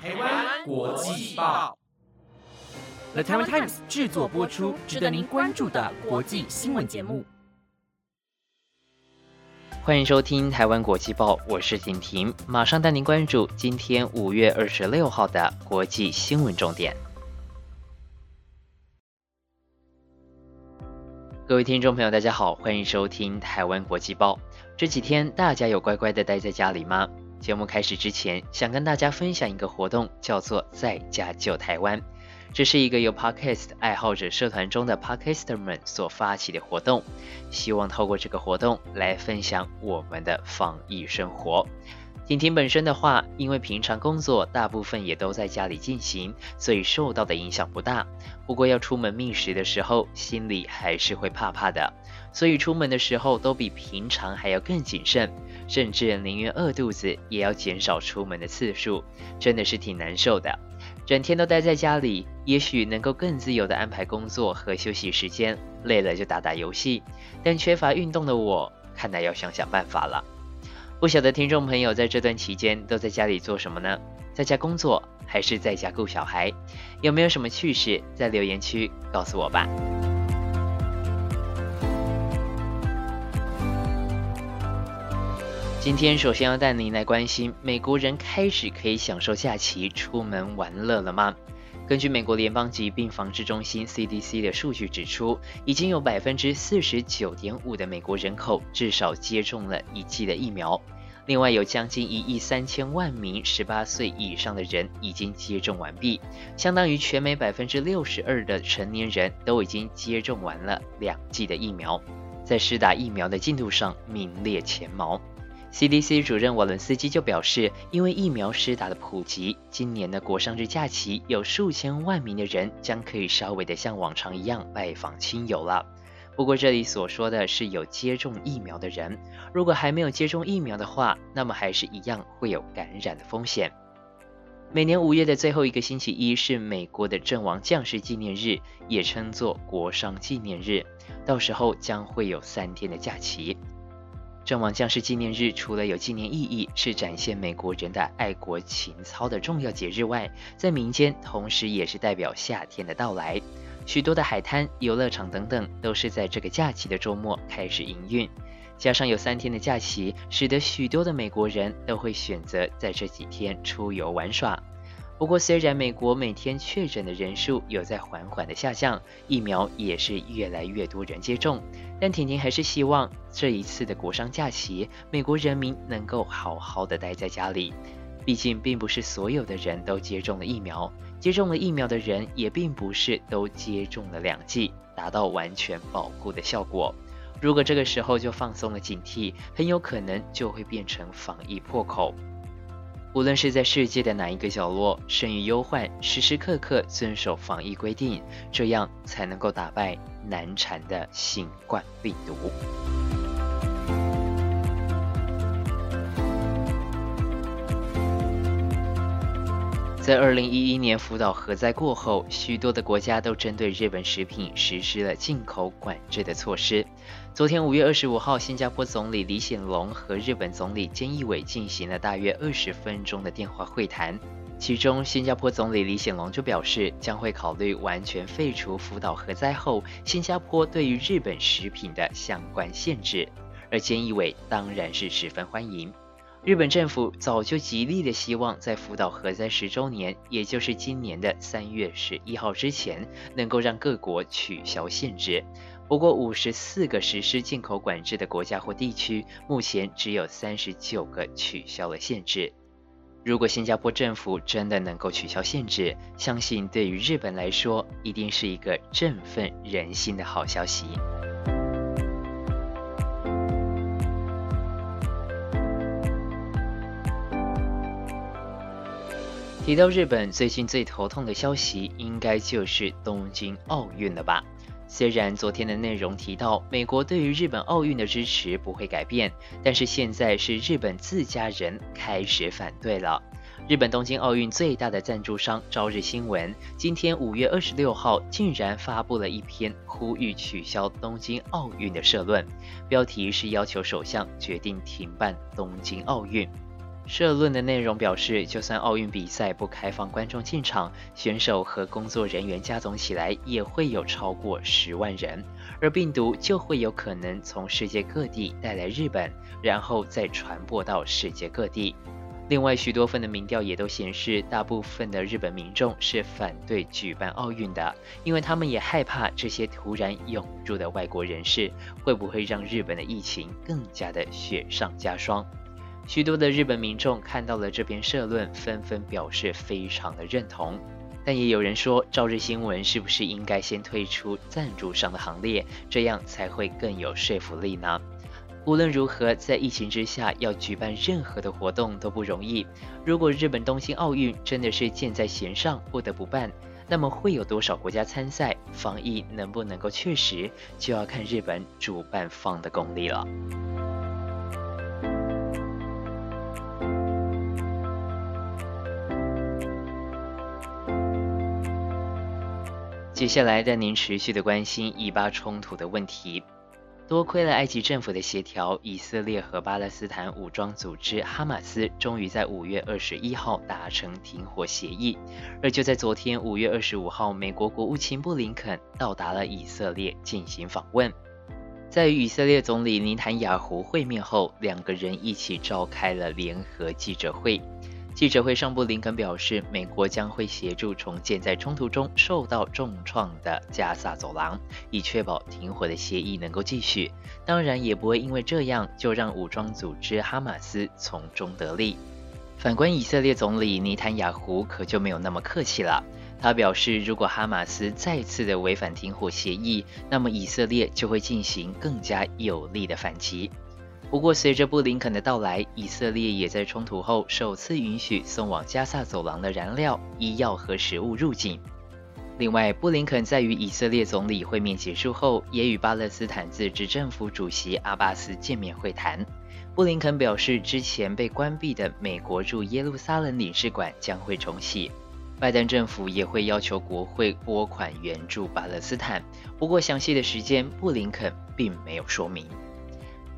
台湾国际报，The Taiwan Times 制作播出，值得您关注的国际新闻节目。欢迎收听台湾国际报，我是婷婷，马上带您关注今天五月二十六号的国际新闻重点。各位听众朋友，大家好，欢迎收听台湾国际报。这几天大家有乖乖的待在家里吗？节目开始之前，想跟大家分享一个活动，叫做“在家救台湾”。这是一个由 Podcast 爱好者社团中的 Podcaster 们所发起的活动，希望透过这个活动来分享我们的防疫生活。婷婷本身的话，因为平常工作大部分也都在家里进行，所以受到的影响不大。不过要出门觅食的时候，心里还是会怕怕的。所以出门的时候都比平常还要更谨慎，甚至宁愿饿肚子也要减少出门的次数，真的是挺难受的。整天都待在家里，也许能够更自由地安排工作和休息时间，累了就打打游戏。但缺乏运动的我，看来要想想办法了。不晓得听众朋友在这段期间都在家里做什么呢？在家工作还是在家顾小孩？有没有什么趣事在留言区告诉我吧？今天首先要带您来关心，美国人开始可以享受假期出门玩乐了吗？根据美国联邦疾病防治中心 CDC 的数据指出，已经有百分之四十九点五的美国人口至少接种了一剂的疫苗，另外有将近一亿三千万名十八岁以上的人已经接种完毕，相当于全美百分之六十二的成年人都已经接种完了两剂的疫苗，在施打疫苗的进度上名列前茅。CDC 主任瓦伦斯基就表示，因为疫苗施打的普及，今年的国殇日假期有数千万名的人将可以稍微的像往常一样拜访亲友了。不过这里所说的是有接种疫苗的人，如果还没有接种疫苗的话，那么还是一样会有感染的风险。每年五月的最后一个星期一是美国的阵亡将士纪念日，也称作国殇纪念日，到时候将会有三天的假期。阵亡将士纪念日除了有纪念意义，是展现美国人的爱国情操的重要节日外，在民间同时也是代表夏天的到来。许多的海滩、游乐场等等都是在这个假期的周末开始营运。加上有三天的假期，使得许多的美国人都会选择在这几天出游玩耍。不过，虽然美国每天确诊的人数有在缓缓的下降，疫苗也是越来越多人接种，但婷婷还是希望这一次的国殇假期，美国人民能够好好的待在家里。毕竟，并不是所有的人都接种了疫苗，接种了疫苗的人也并不是都接种了两剂，达到完全保护的效果。如果这个时候就放松了警惕，很有可能就会变成防疫破口。无论是在世界的哪一个角落，生于忧患，时时刻刻遵守防疫规定，这样才能够打败难缠的新冠病毒。在二零一一年福岛核灾过后，许多的国家都针对日本食品实施了进口管制的措施。昨天五月二十五号，新加坡总理李显龙和日本总理菅义伟进行了大约二十分钟的电话会谈。其中，新加坡总理李显龙就表示，将会考虑完全废除福岛核灾后新加坡对于日本食品的相关限制，而菅义伟当然是十分欢迎。日本政府早就极力的希望在福岛核灾十周年，也就是今年的三月十一号之前，能够让各国取消限制。不过，五十四个实施进口管制的国家或地区，目前只有三十九个取消了限制。如果新加坡政府真的能够取消限制，相信对于日本来说，一定是一个振奋人心的好消息。提到日本最近最头痛的消息，应该就是东京奥运了吧？虽然昨天的内容提到美国对于日本奥运的支持不会改变，但是现在是日本自家人开始反对了。日本东京奥运最大的赞助商朝日新闻，今天五月二十六号竟然发布了一篇呼吁取消东京奥运的社论，标题是要求首相决定停办东京奥运。社论的内容表示，就算奥运比赛不开放观众进场，选手和工作人员加总起来也会有超过十万人，而病毒就会有可能从世界各地带来日本，然后再传播到世界各地。另外，许多份的民调也都显示，大部分的日本民众是反对举办奥运的，因为他们也害怕这些突然涌入的外国人士会不会让日本的疫情更加的雪上加霜。许多的日本民众看到了这篇社论，纷纷表示非常的认同。但也有人说，朝日新闻是不是应该先退出赞助商的行列，这样才会更有说服力呢？无论如何，在疫情之下，要举办任何的活动都不容易。如果日本东京奥运真的是箭在弦上，不得不办，那么会有多少国家参赛？防疫能不能够确实，就要看日本主办方的功力了。接下来带您持续的关心以巴冲突的问题。多亏了埃及政府的协调，以色列和巴勒斯坦武装组织哈马斯终于在五月二十一号达成停火协议。而就在昨天五月二十五号，美国国务卿布林肯到达了以色列进行访问，在与以色列总理尼坦雅胡会面后，两个人一起召开了联合记者会。记者会上，布林肯表示，美国将会协助重建在冲突中受到重创的加萨走廊，以确保停火的协议能够继续。当然，也不会因为这样就让武装组织哈马斯从中得利。反观以色列总理尼坦雅胡，可就没有那么客气了。他表示，如果哈马斯再次的违反停火协议，那么以色列就会进行更加有力的反击。不过，随着布林肯的到来，以色列也在冲突后首次允许送往加萨走廊的燃料、医药和食物入境。另外，布林肯在与以色列总理会面结束后，也与巴勒斯坦自治政府主席阿巴斯见面会谈。布林肯表示，之前被关闭的美国驻耶路撒冷领事馆将会重启。拜登政府也会要求国会拨款援助巴勒斯坦，不过详细的时间，布林肯并没有说明。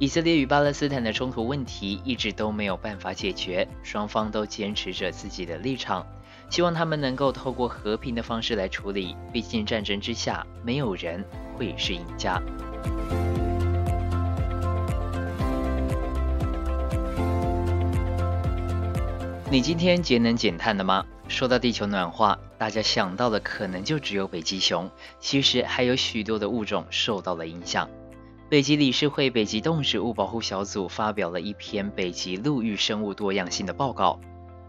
以色列与巴勒斯坦的冲突问题一直都没有办法解决，双方都坚持着自己的立场，希望他们能够透过和平的方式来处理。毕竟战争之下，没有人会是赢家。你今天节能减碳了吗？说到地球暖化，大家想到的可能就只有北极熊，其实还有许多的物种受到了影响。北极理事会北极动植物保护小组发表了一篇北极陆域生物多样性的报告。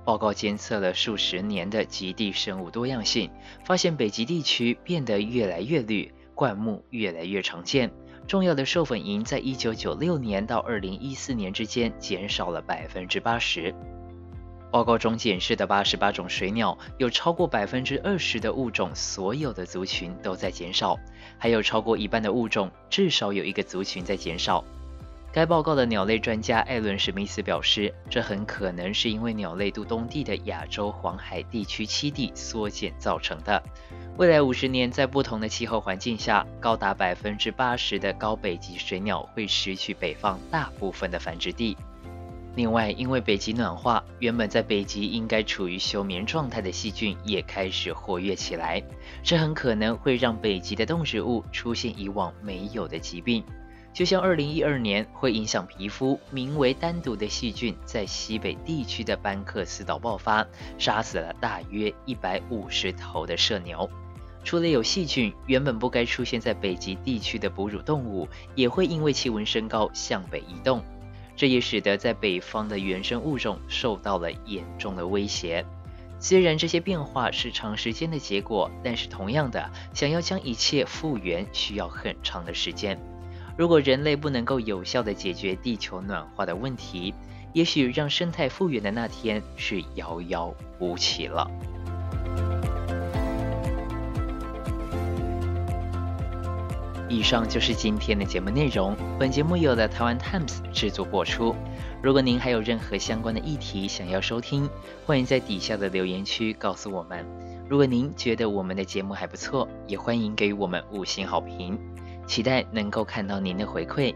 报告监测了数十年的极地生物多样性，发现北极地区变得越来越绿，灌木越来越常见。重要的授粉蝇在一九九六年到二零一四年之间减少了百分之八十。报告中检视的八十八种水鸟，有超过百分之二十的物种，所有的族群都在减少，还有超过一半的物种，至少有一个族群在减少。该报告的鸟类专家艾伦史密斯表示，这很可能是因为鸟类渡冬地的亚洲黄海地区栖地缩减造成的。未来五十年，在不同的气候环境下，高达百分之八十的高北极水鸟会失去北方大部分的繁殖地。另外，因为北极暖化，原本在北极应该处于休眠状态的细菌也开始活跃起来，这很可能会让北极的动植物出现以往没有的疾病。就像2012年会影响皮肤、名为单独的细菌在西北地区的班克斯岛爆发，杀死了大约150头的麝牛。除了有细菌，原本不该出现在北极地区的哺乳动物，也会因为气温升高向北移动。这也使得在北方的原生物种受到了严重的威胁。虽然这些变化是长时间的结果，但是同样的，想要将一切复原需要很长的时间。如果人类不能够有效地解决地球暖化的问题，也许让生态复原的那天是遥遥无期了。以上就是今天的节目内容。本节目由台湾 Times 制作播出。如果您还有任何相关的议题想要收听，欢迎在底下的留言区告诉我们。如果您觉得我们的节目还不错，也欢迎给予我们五星好评。期待能够看到您的回馈。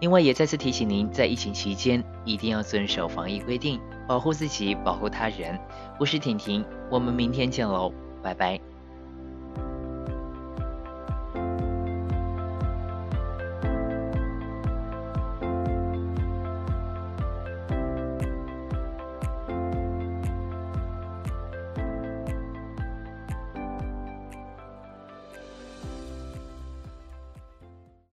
另外，也再次提醒您，在疫情期间一定要遵守防疫规定，保护自己，保护他人。我是婷婷，我们明天见喽，拜拜。